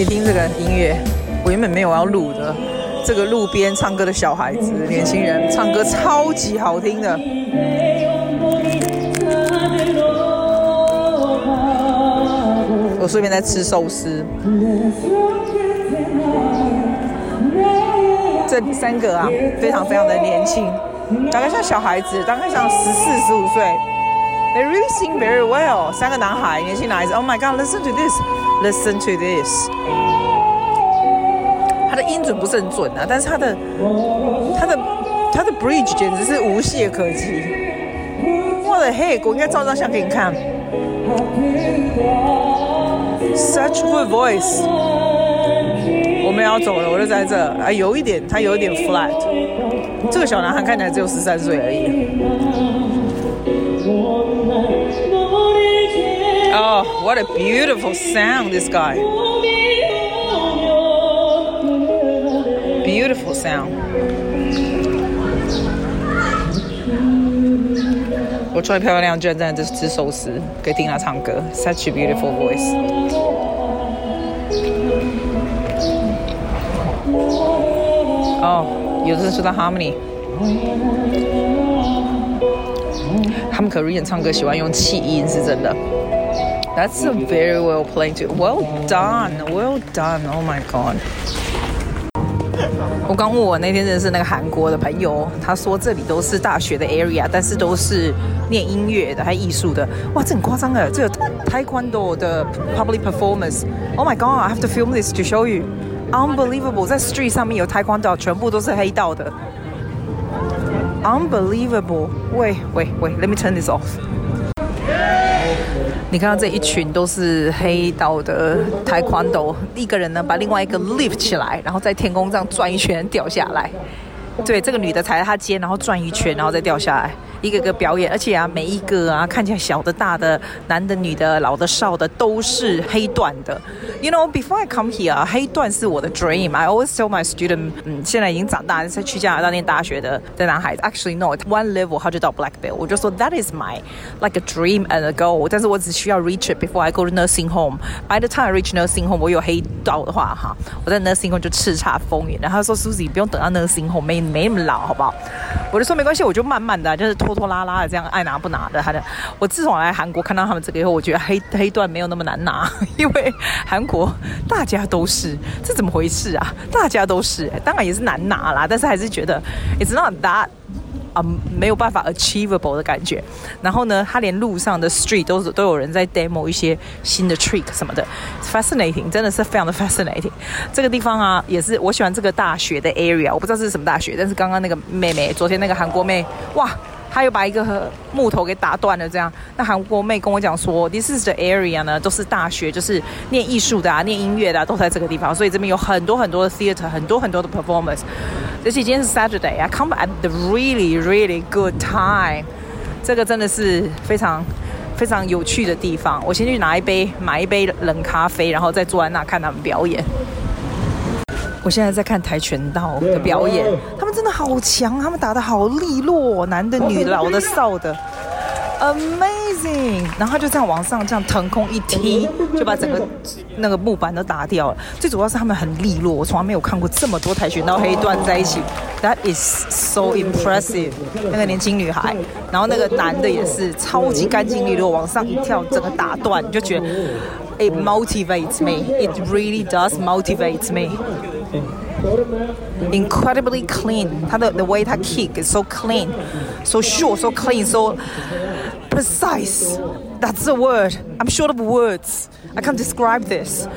你听这个音乐，我原本没有要录的。这个路边唱歌的小孩子、年轻人唱歌超级好听的。我顺便在吃寿司。这三个啊，非常非常的年轻，大概像小孩子，大概像十四十五岁。They really sing very well。三个男孩，年轻男孩子。Oh my God，listen to this Listen to this。他的音准不是很准啊，但是他的他的他的 bridge 简直是无懈可击。我的 hey，我应该照张相给你看。Such good voice。我们要走了，我就在这。啊，有一点，他有一点 flat。这个小男孩看起来只有十三岁而已。Oh, what a beautiful sound, this guy. Beautiful sound. 我穿漂漂亮亮，居然在这吃寿司，可以听他唱歌。Such a beautiful voice. 哦，有人说到 harmony。他们 Korean 唱歌喜欢用气音，是真的。 That's a very well played too. Well done, well done. Oh my god. 我刚问我那天认识那个韩国的朋友，他说这里都是大学的 area，但是都是念音乐的，还艺术的。哇，这很夸张哎！这个 Taekwondo 的 public performance。Oh my god, I have to film this to show you. Unbelievable，在 street 上面有 Taekwondo，全部都是黑道的。Unbelievable！喂喂喂，Let me turn this off。 你看到这一群都是黑道的台宽斗一个人呢把另外一个 lift 起来，然后在天空上转一圈掉下来。对，这个女的踩在他肩，然后转一圈，然后再掉下来。一个个表演，而且啊，每一个啊，看起来小的、大的、男的、女的、老的、少的，都是黑段的。You know, before I come here，黑段是我的 dream。I always tell my student，嗯，现在已经长大，在去加拿大念大学的的男孩子，actually no，one level 他就到 black belt。我就说 that is my like a dream and a goal。但是我只需要 reach it before I go to nursing home。By the time I reach nursing home，我有黑道的话，哈，我在 nursing home 就叱咤风云。然后他说，Susie 不用等到 nursing home，没没那么老，好不好？我就说没关系，我就慢慢的，就是拖拖拉拉的这样，爱拿不拿的。他的，我自从来韩国看到他们这个以后，我觉得黑黑段没有那么难拿，因为韩国大家都是，这怎么回事啊？大家都是，当然也是难拿啦，但是还是觉得 it's not that 啊、没有办法 achievable 的感觉。然后呢，他连路上的 street 都是都有人在 demo 一些新的 trick 什么的，fascinating，真的是非常的 fascinating。这个地方啊，也是我喜欢这个大学的 area，我不知道是什么大学，但是刚刚那个妹妹，昨天那个韩国妹，哇！他又把一个木头给打断了，这样。那韩国妹跟我讲说，This is the area 呢，都是大学，就是念艺术的啊，念音乐的啊，都在这个地方。所以这边有很多很多的 theater，很多很多的 performance。而且今天是 Saturday 啊，come at the really really good time。这个真的是非常非常有趣的地方。我先去拿一杯，买一杯冷咖啡，然后再坐在那看他们表演。我现在在看跆拳道的表演，他们真的好强，他们打的好利落，男的、女的、老的、少的，amazing！然后他就这样往上这样腾空一踢，就把整个那个木板都打掉了。最主要是他们很利落，我从来没有看过这么多跆拳道黑段在一起，That is so impressive！那个年轻女孩，然后那个男的也是超级干净利落，往上一跳，整个打断，你就觉得 it motivates me，it really does motivate me。Incredibly clean，他的 the way 他 kick is so clean, so short, so clean, so precise. That's the word. I'm short of words. I can't describe this.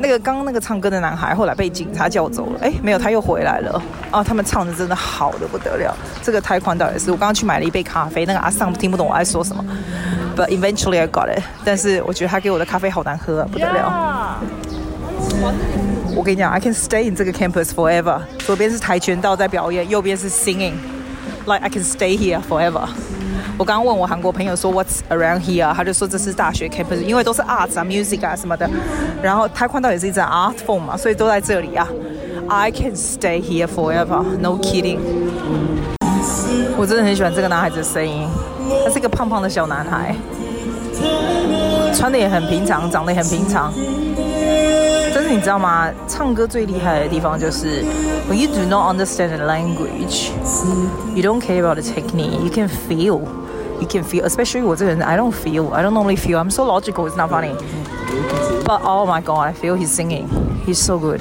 那个刚刚那个唱歌的男孩后来被警察叫走了。哎，没有，他又回来了。哦，他们唱的真的好的不得了。这个太宽道也是，我刚刚去买了一杯咖啡，那个阿桑听不懂我在说什么。But eventually I got it. 但是我觉得他给我的咖啡好难喝啊，不得了。Yeah. 我跟你讲，I can stay in 这个 campus forever。左边是跆拳道在表演，右边是 singing，like I can stay here forever。我刚刚问我韩国朋友说 What's around here？他就说这是大学 campus，因为都是 arts 啊，music 啊什么的。然后跆拳道也是一种 art form 嘛，所以都在这里啊。I can stay here forever，no kidding。我真的很喜欢这个男孩子的声音，他是一个胖胖的小男孩，穿的也很平常，长得也很平常。你知道吗？唱歌最厉害的地方就是 when you do not understand the language, you don't care about the technique. You can feel, you can feel. Especially 我这个人，I don't feel, I don't normally feel. I'm so logical. It's not funny. But oh my god, I feel he's singing. He's so good.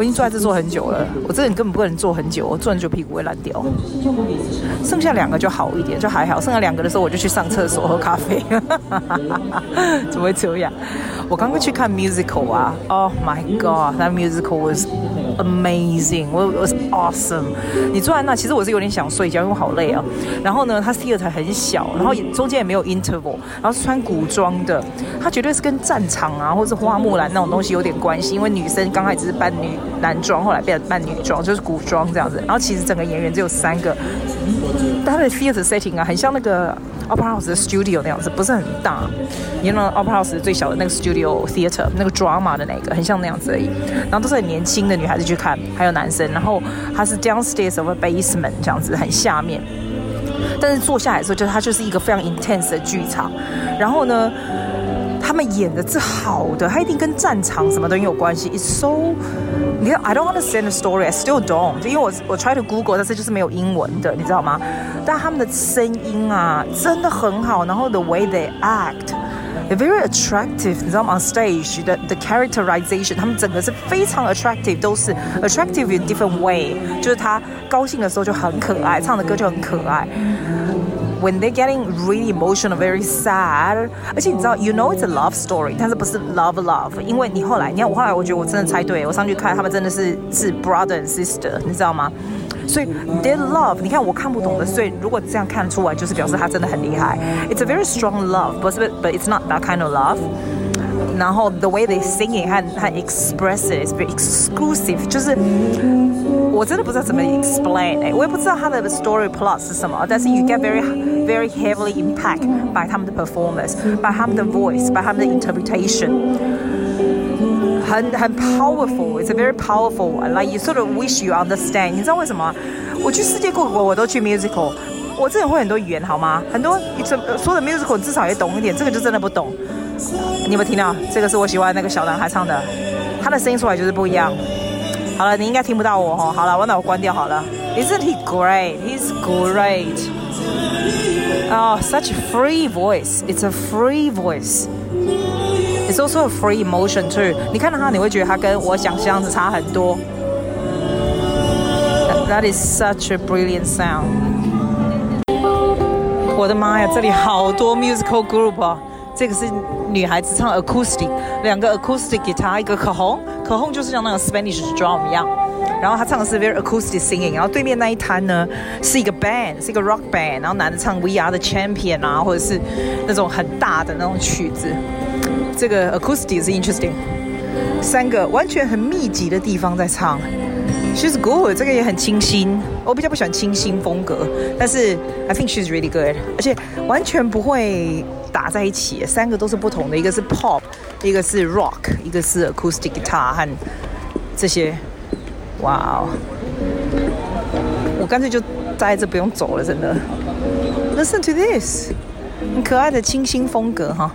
我已经坐在这坐很久了，我这个人根本不可能坐很久，我坐很久屁股会烂掉。剩下两个就好一点，就还好。剩下两个的时候，我就去上厕所喝咖啡。怎么会这样？我刚刚去看 musical 啊，Oh my god，那 musical was amazing。我我 awesome。你坐在那，其实我是有点想睡觉，因为好累啊。然后呢，它 theater 很小，然后中间也没有 interval，然后是穿古装的，它绝对是跟战场啊，或者是花木兰那种东西有点关系，因为女生刚开始是扮女男装，后来变成扮女装，就是古装这样子。然后其实整个演员只有三个，但它的 theater setting 啊，很像那个。Opera House 的 studio 那样子，不是很大，你知道 Opera House 最小的那个 studio theater 那个 drama 的那个，很像那样子而已。然后都是很年轻的女孩子去看，还有男生。然后它是 downstairs of a basement 这样子，很下面。但是坐下来的时候，就它就是一个非常 intense 的剧场。然后呢，他们演的是好的，它一定跟战场什么都有关系。It's so 你看，I don't understand the story. I still don't. 因为我我 try to Google，但是就是没有英文的，你知道吗？但他们的声音啊，真的很好。然后 the way they act, very attractive. 你知道吗？On stage, the the characterization，他们整个是非常 attractive，都是 attractive in different way。就是他高兴的时候就很可爱，唱的歌就很可爱。When they're getting really emotional, very sad，而且你知道，you know it's a love story，但是不是 love love，因为你后来，你看我后来，我觉得我真的猜对，我上去看他们真的是是 brother and sister，你知道吗？ 所以 their love，你看我看不懂的，所以如果这样看出来，就是表示他真的很厉害。It's a very strong love，不是，but it's not that kind of love。然后 the way they sing it 和和 express it is very exclusive，就是我真的不知道怎么 explain，哎，我也不知道他的 story plot 是什么，但是 you get very very heavily impact by 他们的 performance，by 他们的 voice，by 他们的 interpretation， 很很 powerful，it's a very powerful，like you sort of wish you understand，你知道为什么？我去世界各国我都去 musical，我这人会很多语言好吗？很多所有的 musical 至少也懂一点，这个就真的不懂。你有没有听到？这个是我喜欢的那个小男孩唱的，他的声音出来就是不一样。好了，你应该听不到我哦。好了，我那我关掉好了。Isn't he great? He's great. Oh, such a free voice. It's a free voice. It's also a free emotion too. 你看到他，你会觉得他跟我想象的差很多。That is such a brilliant sound. 我的妈呀，这里好多 musical group 啊！这个是女孩子唱 acoustic，两个 acoustic guitar，一个口红，口红就是像那种 Spanish drum 一样。然后她唱的是 very acoustic singing。然后对面那一摊呢是一个 band，是一个 rock band。然后男的唱 We Are the Champion 啊，或者是那种很大的那种曲子。这个 acoustic 是 interesting。三个完全很密集的地方在唱。She's good，这个也很清新。我比较不喜欢清新风格，但是 I think she's really good，而且完全不会。打在一起，三个都是不同的，一个是 pop，一个是 rock，一个是 acoustic guitar 和这些。哇哦！我干脆就待在这不用走了，真的。Listen to this，很可爱的清新风格哈。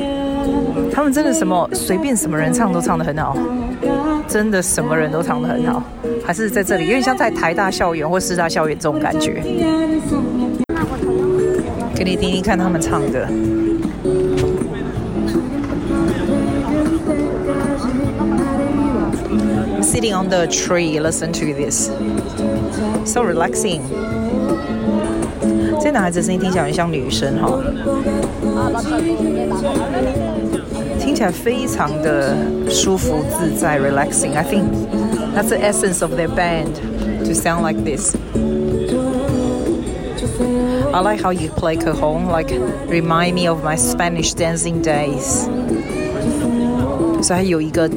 他们真的什么随便什么人唱都唱得很好，真的什么人都唱得很好，还是在这里有点像在台大校园或师大校园这种感觉。给你听听看他们唱的。I'm sitting on the tree, listen to this. So relaxing. 这男孩子声音听起来很像女生哈，听起来非常的舒服自在，relaxing. I think that's the essence of their band to sound like this. I like how you play cajon, like remind me of my Spanish dancing days. 所以还有一个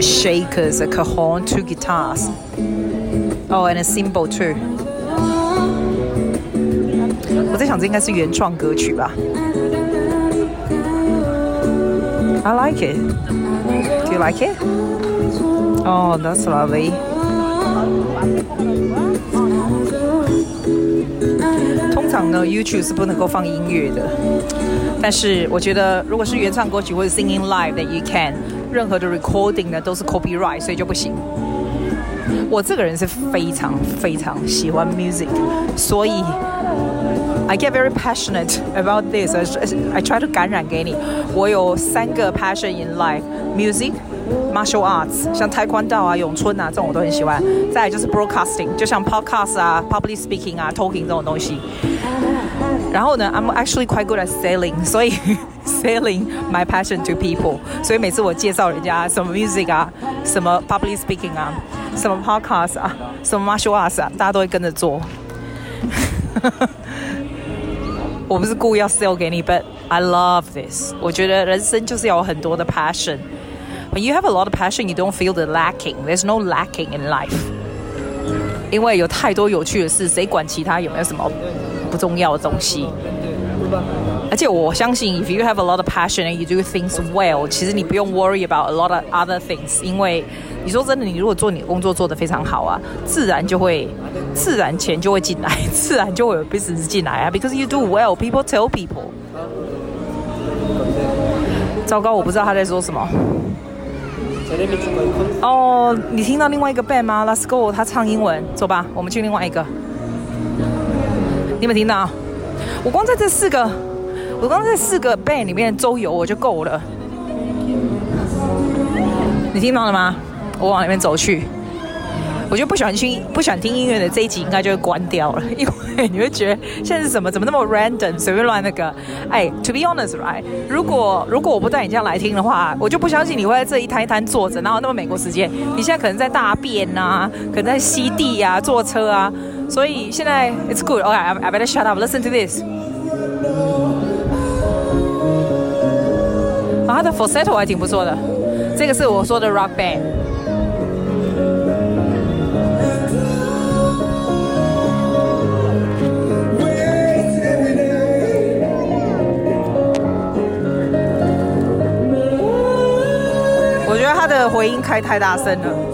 shakers, a cajon, two guitars. Oh, and a cymbal too. 我在想，这应该是原创歌曲吧。 I like it. Do you like it? Oh, that's lovely. 通常呢，YouTube 是不能够放音乐的。但是我觉得，如果是原唱歌曲或者 singing live 的，you can。任何的 recording 呢都是 copyright，所以就不行。我这个人是非常非常喜欢 music，所以 I get very passionate about this. I try to 感染给你。我有三个 passion in life：music、martial arts，像跆拳道啊、咏春啊这种我都很喜欢。再来就是 broadcasting，就像 podcast 啊、public speaking 啊、talking 这种东西。然后呢，I'm actually quite good at selling，所以 selling my passion to people。所以每次我介绍人家什么 music 啊、什么 public speaking 啊、什么 podcast 啊、什么 martial arts 啊，大家都会跟着做。 我不是故意要 sell 给你，but I love this。我觉得人生就是要有很多的 passion。When you have a lot of passion, you don't feel the lacking. There's no lacking in life。因为有太多有趣的事，谁管其他有没有什么？不重要的东西， 而且我相信，if you have a lot of passion and you do things well，其实你不用 worry about a lot of other things，因为你说真的，你如果做你的工作做得非常好啊，自然就会，自然钱就会进来，自然就会有 business 进来啊，because you do well，people tell people。糟糕，我不知道他在说什么。哦，你听到另外一个 band 吗？Let's go，他唱英文，走吧，我们去另外一个。你们听到？ 我光在这四个，我光在这四个 band 里面周游我就够了。你听到了吗？我往里面走去。我就不喜欢听不喜欢听音乐的这一集应该就会关掉了，因为你会觉得现在是什么？怎么那么 random，随便乱那个？哎，to be honest，right？如果如果我不带你这样来听的话，我就不相信你会在这一摊一摊坐着，哪有那么美国时间？你现在可能在大便啊，可能在吸地啊，坐车啊。所以现在 it's good. Okay, I better shut up. Listen to this. 啊，他的 falsetto 还挺不错的。这个是我说的 rock band。我觉得他的回音开太大声了。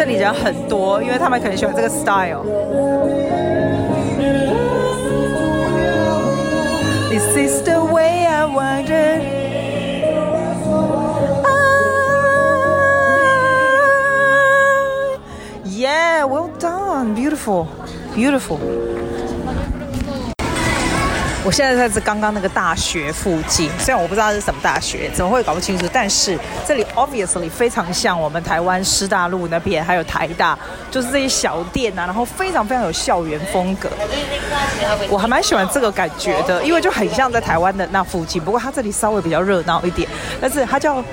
这里人很多，因为他们可能喜欢这个 style。This is the way I want it. Yeah, well done, beautiful, beautiful. 我现在在这刚刚那个大学附近，虽然我不知道是什么大学，怎么会搞不清楚？但是这里 obviously 非常像我们台湾师大路那边，还有台大，就是这些小店啊，然后非常非常有校园风格。我还蛮喜欢这个感觉的，因为就很像在台湾的那附近。不过它这里稍微比较热闹一点，但是它叫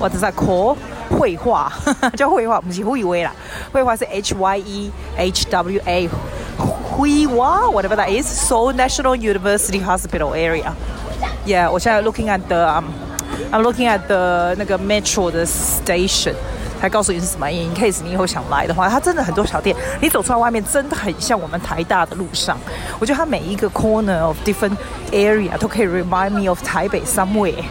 What is that called？绘画叫绘画，不是会话啦，绘画是 H Y E H W A。Hui-Wa, whatever that is, Seoul National University Hospital area. Yeah，我现在 looking at the, I'm looking at the 那个 metro 的 station，才告诉你是什么。In case 你以后想来的话，它真的很多小店，你走出来外面真的很像我们台大的路上。我觉得它每一个 corner of different area 都可以 remind me of 台北 somewhere。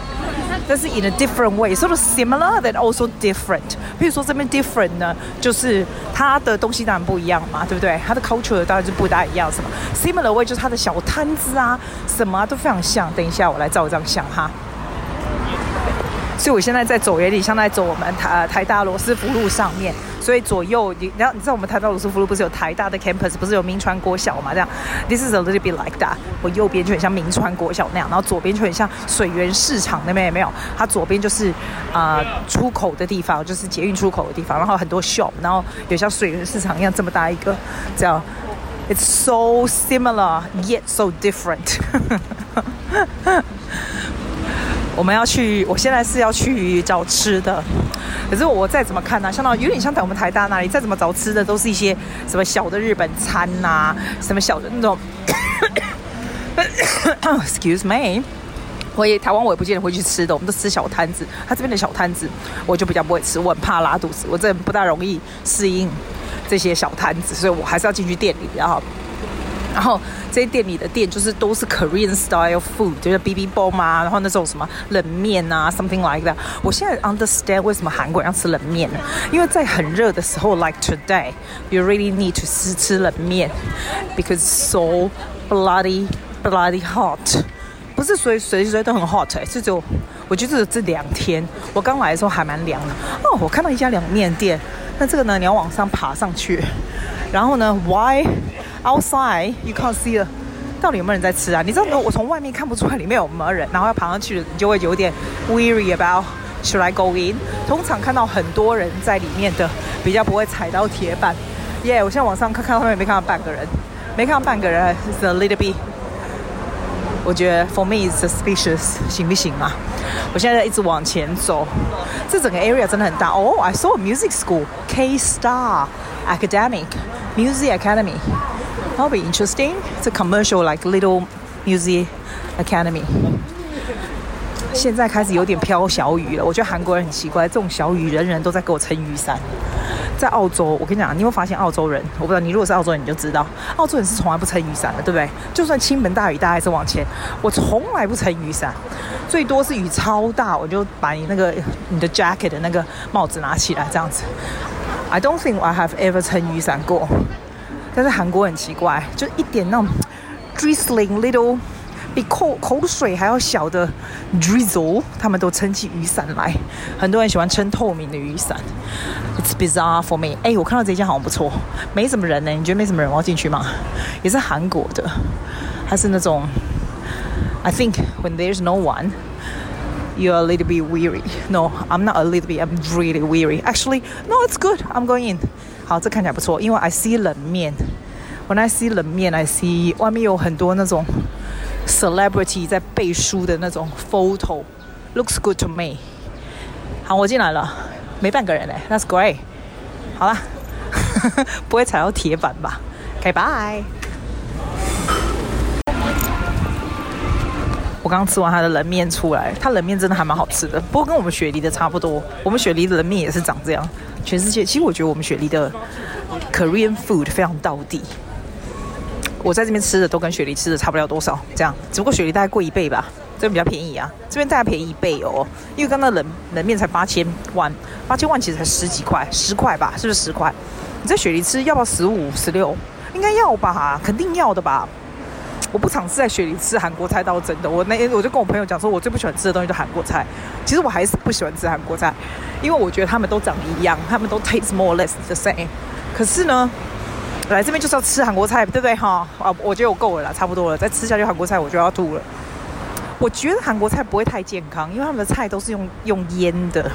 但是 in a different way, sort of similar, than also different。比如说这边 different 呢，就是它的东西当然不一样嘛，对不对？它的 culture 当然就不大一样，什么 similar way 就是它的小摊子啊，什么啊都非常像。等一下我来照一张相哈。所以我现在在走，有点像在走我们台台大罗斯福路上面。所以左右你，然后你知道我们台大罗斯福路不是有台大的 campus，不是有明传国小嘛？这样，this is a little bit like that。我右边就很像明传国小那样，然后左边就很像水源市场那边有没有？它左边就是啊、出口的地方，就是捷运出口的地方，然后很多 shop，然后有像水源市场一样这么大一个，这样，it's so similar yet so different。我们要去，我现在是要去找吃的。可是我再怎么看呢、相当有点像在我们台大那里，再怎么找吃的，都是一些什么小的日本餐呐、什么小的那种。Excuse me，我也台湾我也不见得会去吃的，我们都吃小摊子。他这边的小摊子，我就比较不会吃，我很怕拉肚子，我这不大容易适应这些小摊子，所以我还是要进去店里，然后。然后这些店里的店就是都是 Korean style food，就是 bibimbap 啊，然后那种什么冷面啊，something like that。我现在 understand 为什么韩国人要吃冷面了，因为在很热的时候，like today，you really need to 吃吃冷面，because so bloody bloody hot。不是随随时随都很 hot，哎，是就我觉得这两天我刚来的时候还蛮凉的。哦，我看到一家凉面店，那这个呢，你要往上爬上去，然后呢 why？Outside, you can't see 了，到底有没有人在吃啊？你知道，我从外面看不出来里面有没有人，然后要爬上去，你就会有点 weary about should I go in？通常看到很多人在里面的，比较不会踩到铁板。耶、yeah，我现在往上看，看到后面没看到半个人，没看到半个人，is a little bit。我觉得 for me is suspicious，行不行啊？我现在一直往前走，这整个 area 真的很大。哦、oh，I saw a music school，K Star Academic Music Academy。That'll be interesting. It's a commercial, like little music academy. 现在开始有点飘小雨了。我觉得韩国人很奇怪，这种小雨人人都在给我撑雨伞。在澳洲，我跟你讲，你有没有发现澳洲人？我不知道，你如果是澳洲人，你就知道，澳洲人是从来不撑雨伞的，对不对？就算倾盆大雨，大家还是往前。我从来不撑雨伞，最多是雨超大，我就把你那个你的 jacket 的那个帽子拿起来，这样子。I don't think I have ever 撑雨伞过。但是韩国很奇怪，就一点那种 drizzling little 比口口水还要小的 drizzle，他们都撑起雨伞来。很多人喜欢撑透明的雨伞。It's bizarre for me。哎，我看到这家好像不错，没什么人呢。你觉得没什么人，我要进去吗？也是韩国的，还是那种？I think when there's no one, you're a little bit weary. No, I'm not a little bit. I'm really weary. Actually, no, it's good. I'm going in. 好，这看起来不错，因为 I see 冷面，When I see 冷面，I see 外面有很多那种 celebrity 在背书的那种 photo，looks good to me。好，我进来了，没半个人嘞，That's great。好了，不会踩到铁板吧？Okay, 我刚刚吃完他的冷面出来，他冷面真的还蛮好吃的，不过跟我们雪梨的差不多，我们雪梨的冷面也是长这样。全世界，其实我觉得我们雪梨的 Korean food 非常到地。我在这边吃的都跟雪梨吃的差不了多少，这样，只不过雪梨大概贵一倍吧，这边比较便宜啊，这边大概便宜一倍哦。因为刚刚冷冷面才八千万，八千万其实才十几块，十块吧，是不是十块？你在雪梨吃要不要十五、十六？应该要吧，肯定要的吧。我不常是在雪梨吃韩国菜，倒真的。我那天我就跟我朋友讲说，我最不喜欢吃的东西就是韩国菜。其实我还是不喜欢吃韩国菜，因为我觉得他们都长得一样，他们都 taste more or less the same。可是呢，来这边就是要吃韩国菜，对不对哈？啊，我觉得我够了啦，差不多了。再吃下去韩国菜，我就要吐了。我觉得韩国菜不会太健康，因为他们的菜都是用用腌的。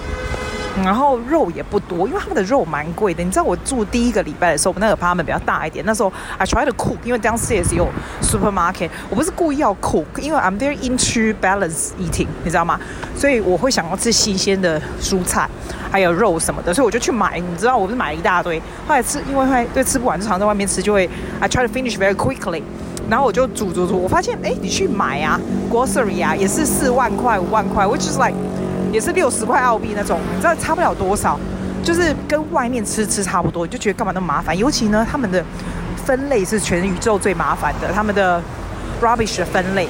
然后肉也不多，因为他们的肉蛮贵的。你知道我住第一个礼拜的时候，我那个 apartment 比较大一点。那时候 I try to cook，因为 downstairs 有 supermarket。我不是故意要 cook，因为 I'm very into balance eating，你知道吗？所以我会想要吃新鲜的蔬菜，还有肉什么的，所以我就去买。你知道，我不是买了一大堆。后来吃，因为会对吃不完，就常在外面吃，就会 I try to finish very quickly。然后我就煮煮煮，我发现哎，你去买啊，grocery 啊，也是四万块、五万块，which is like。也是六十块澳币那种，你知道差不了多少，就是跟外面吃吃差不多，就觉得干嘛那么麻烦？尤其呢，他们的分类是全宇宙最麻烦的，他们的 rubbish 的分类。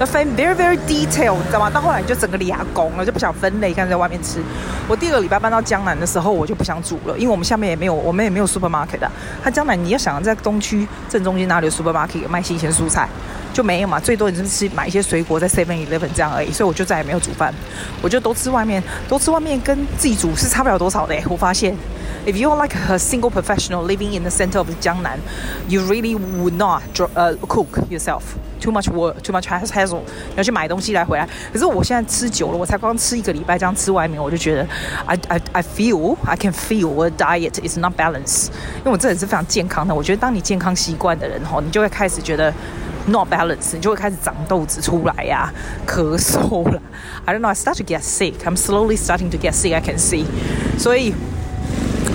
那分 very very detail，你知道吗？到后来就整个牙拱了，就不想分类，干脆在外面吃。我第二个礼拜搬到江南的时候，我就不想煮了，因为我们下面也没有，我们也没有 supermarket 的。它江南你要想在东区正中间哪里有 supermarket 卖新鲜蔬菜，就没有嘛。最多你就是吃买一些水果在 Seven Eleven 这样而已。所以我就再也没有煮饭，我就都吃外面，都吃外面跟自己煮是差不了多少的。我发现，if you are like a single professional living in the center of 江南，you really would not uh, cook yourself. Too much work, too much hassle。你要去买东西来回来。可是我现在吃久了，我才刚吃一个礼拜，这样吃外面，我就觉得，I I I feel I can feel 我的 diet is not balanced。因为我这人是非常健康的。我觉得当你健康习惯的人吼，你就会开始觉得 not balanced，你就会开始长痘子出来呀、啊，咳嗽了。I don't know, I start to get sick. I'm slowly starting to get sick. I can see。所以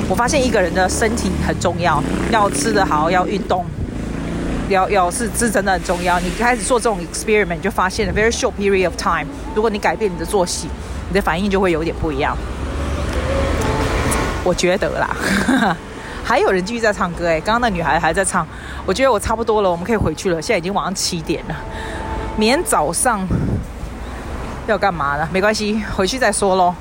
我发现一个人的身体很重要，要吃得好，要运动。要要是是真的很重要。你开始做这种 experiment，你就发现了 very short period of time，如果你改变你的作息，你的反应就会有点不一样。我觉得啦，还有人继续在唱歌哎，刚刚那女孩还在唱。我觉得我差不多了，我们可以回去了。现在已经晚上七点了，明天早上要干嘛呢？没关系，回去再说喽。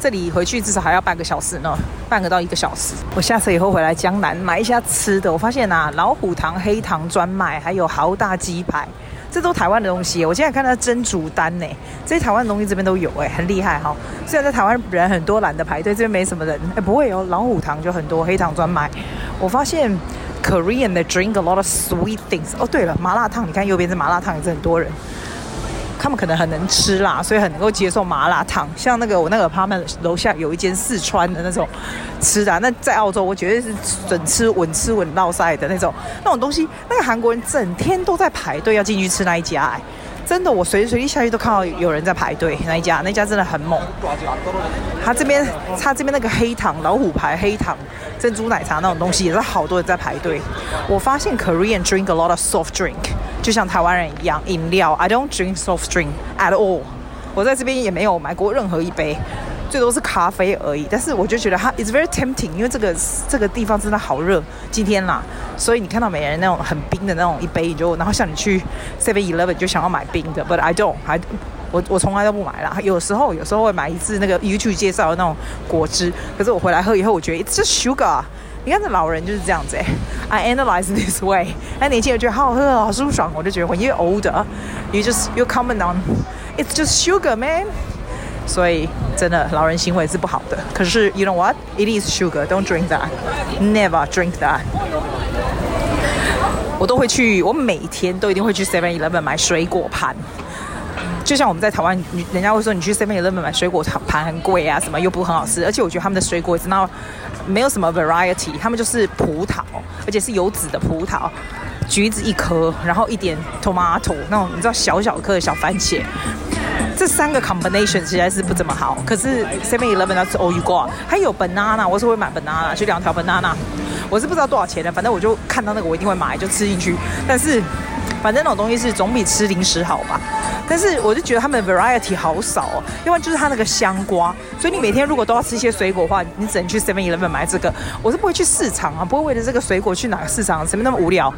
这里回去至少还要半个小时呢，半个到一个小时。我下车以后回来江南买一下吃的。我发现啊，老虎堂黑糖专卖，还有豪大鸡排，这都台湾的东西。我现在看到蒸煮单呢，这些台湾的东西这边都有哎，很厉害哈。虽然在台湾人很多懒得排队，这边没什么人哎，不会哦。老虎堂就很多黑糖专卖。我发现 Korean they drink a lot of sweet things。哦，对了，麻辣烫，你看右边是麻辣烫，也是很多人。他们可能很能吃辣，所以很能够接受麻辣烫。像那个我那个他们楼下有一间四川的那种吃的，那在澳洲我绝对是准吃稳吃稳闹晒的那种那种东西。那个韩国人整天都在排队要进去吃那一家，哎，真的，我随时随地下去都看到有人在排队。那一家，那家真的很猛。他这边，他这边那个黑糖老虎牌黑糖珍珠奶茶那种东西，也是好多人在排队。我发现 Korean drink a lot of soft drink。就像台湾人一样，饮料，I don't drink soft drink at all。我在这边也没有买过任何一杯，最多是咖啡而已。但是我就觉得它 is very tempting，因为这个这个地方真的好热，今天啦，所以你看到美人那种很冰的那种一杯，你就然后像你去 Seven Eleven 就想要买冰的，but I don't，还我我从来都不买啦。有时候有时候会买一次那个 YouTube 介绍的那种果汁，可是我回来喝以后，我觉得 it's just sugar。你看这老人就是这样子，I analyze this way。那年轻人觉得好好喝，好舒爽，我就觉得 when you're older, you just you comment on it's just sugar, man。所以真的老人行为是不好的。可是 you know what? It is sugar. Don't drink that. Never drink that。我都会去，我每天都一定会去 Seven Eleven 买水果盘。就像我们在台湾，人家会说你去 Seven Eleven 买水果盘很贵啊，什么又不很好吃。而且我觉得他们的水果真的。没有什么 variety，他们就是葡萄，而且是有籽的葡萄，橘子一颗，然后一点 tomato 那种你知道小小颗的小番茄，这三个 combination 实在是不怎么好。可是 Seven Eleven 那是 all you got，还有 banana，我是会买 banana，就两条 banana，我是不知道多少钱的，反正我就看到那个我一定会买，就吃进去。但是反正那种东西是总比吃零食好吧。但是我就觉得他们 variety 好少哦，要不然就是他那个香瓜，所以你每天如果都要吃一些水果的话，你只能去 Seven Eleven 买这个。我是不会去市场啊，不会为了这个水果去哪个市场，前面那么无聊，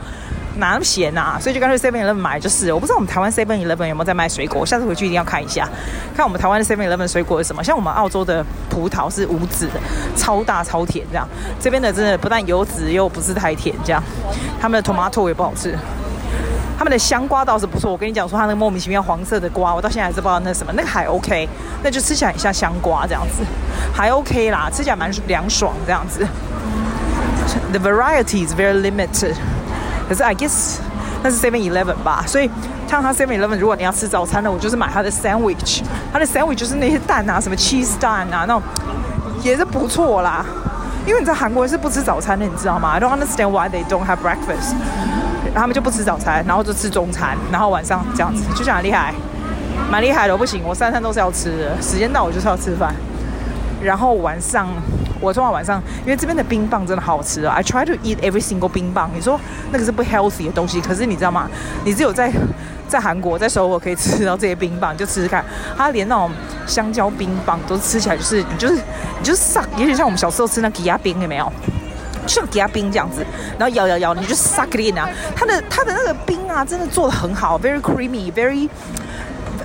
哪那么闲啊？所以就干脆 Seven Eleven 买就是。我不知道我们台湾 Seven Eleven 有没有在卖水果，下次回去一定要看一下，看我们台湾的 Seven Eleven 水果是什么。像我们澳洲的葡萄是无籽的，超大超甜这样，这边的真的不但有籽又不是太甜这样，他们的 tomato 也不好吃。他们的香瓜倒是不错，我跟你讲说，它那个莫名其妙黄色的瓜，我到现在还是不知道那什么，那个还 OK，那就吃起来像香瓜这样子，还 OK 啦，吃起来蛮凉爽这样子。The variety is very limited，可是 I guess 那是 Seven Eleven 吧，所以像它 Seven Eleven，如果你要吃早餐呢，我就是买它的 sandwich，它的 sandwich 就是那些蛋啊，什么 cheese 蛋啊，那种也是不错啦。因为你知道韩国人是不吃早餐的，你知道吗？I don't understand why they don't have breakfast。他们就不吃早餐，然后就吃中餐，然后晚上这样子，就像很厉害，蛮厉害的。不行，我三餐都是要吃的，时间到我就是要吃饭。然后晚上，我昨晚晚上，因为这边的冰棒真的好吃啊。I try to eat every single 冰棒。你说那个是不 healthy 的东西，可是你知道吗？你只有在在韩国，在首尔可以吃到这些冰棒，就吃吃看。它连那种香蕉冰棒都吃起来就是，你就是你就是 suck，，有点像我们小时候吃那个吉冰，有没有？就像给他冰这样子，然后摇摇摇，你就 suck it in 啊。它的它的那个冰啊，真的做的很好，very creamy，very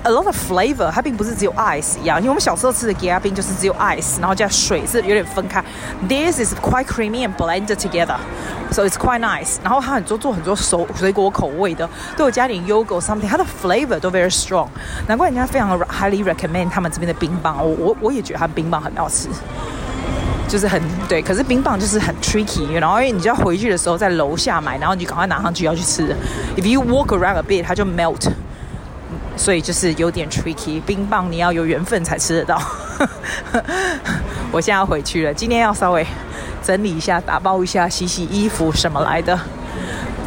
a lot of flavor。它并不是只有 ice 一样，因为我们小时候吃的给他冰就是只有 ice，然后加水是有点分开。This is quite creamy and blended together，so it's quite nice。然后它很多做很多熟水果口味的，都有加点 yogurt something，它的 flavor 都 very strong。难怪人家非常 highly recommend 他们这边的冰棒。我我我也觉得它冰棒很好吃。就是很对，可是冰棒就是很 tricky，然后因为你就要回去的时候在楼下买，然后你就赶快拿上去要去吃。If you walk around a bit，它就 melt，所以就是有点 tricky。冰棒你要有缘分才吃得到。我现在要回去了，今天要稍微整理一下、打包一下、洗洗衣服什么来的。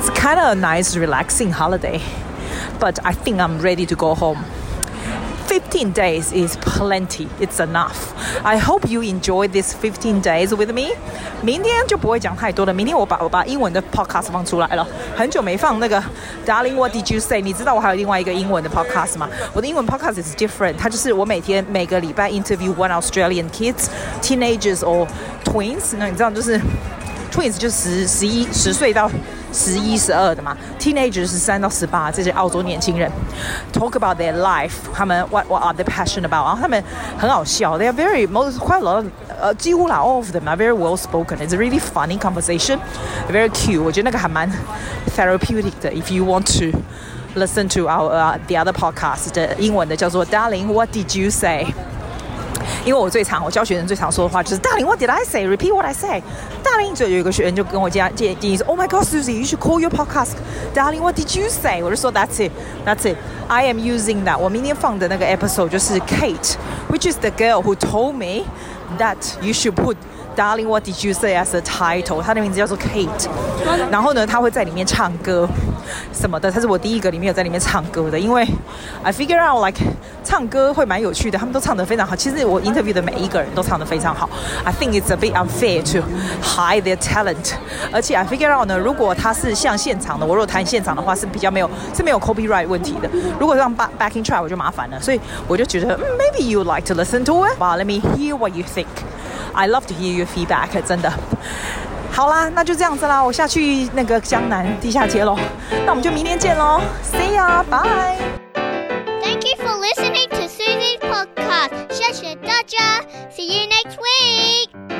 It's kind of a nice, relaxing holiday, but I think I'm ready to go home. 15 days is plenty. It's enough. I hope you enjoy this 15 days with me. 明天就不会讲太多了。明天我把我把英文的 podcast 放出来了，很久没放那个 Darling What Did You Say？你知道我还有另外一个英文的 podcast 吗？我的英文 podcast is different，它就是我每天每个礼拜 interview one Australian kids, teenagers or twins。那你知道就是 twins 就十十一十岁到。 十一、十二的嘛，teenagers 是三到十八，这些澳洲年轻人，talk about their life，他们 what what are they passionate about？然后他们很好笑，they are very most quite a lot，呃，几乎啦 all of them are very well spoken，it's a really funny conversation，very cute，我觉得那个还蛮 therapeutic 的。If you want to listen to our、uh, the other podcast 的英文的叫做 Darling，what did you say？ 因为我最常我教学生最常说的话就是 Darling，what did I say？Repeat what I say。Darling，就有一个学员就跟我建建议说，Oh my God，Susie，you should call your podcast。Darling，what did you say？我就说 That's it，That's it。I am using that。我明天放的那个 episode 就是 Kate，which is the girl who told me that you should put。 Darling, what did you say as a title？她的名字叫做 Kate，然后呢，她会在里面唱歌什么的。她是我第一个里面有在里面唱歌的，因为 I figure out like 唱歌会蛮有趣的，他们都唱得非常好。其实我 interview 的每一个人都唱得非常好。I think it's a bit unfair to hide their talent。而且 I figure out 呢，如果他是像现场的，我如果弹现场的话是比较没有是没有 copyright 问题的。如果让 back backing track 我就麻烦了，所以我就觉得、嗯、maybe you like to listen to it。But let me hear what you think。 I love to hear your feedback，真的。好啦，那就这样子啦，我下去那个江南地下街喽。那我们就明天见喽，See ya，bye。Thank you for listening to Susie's podcast，谢谢大家，See you next week。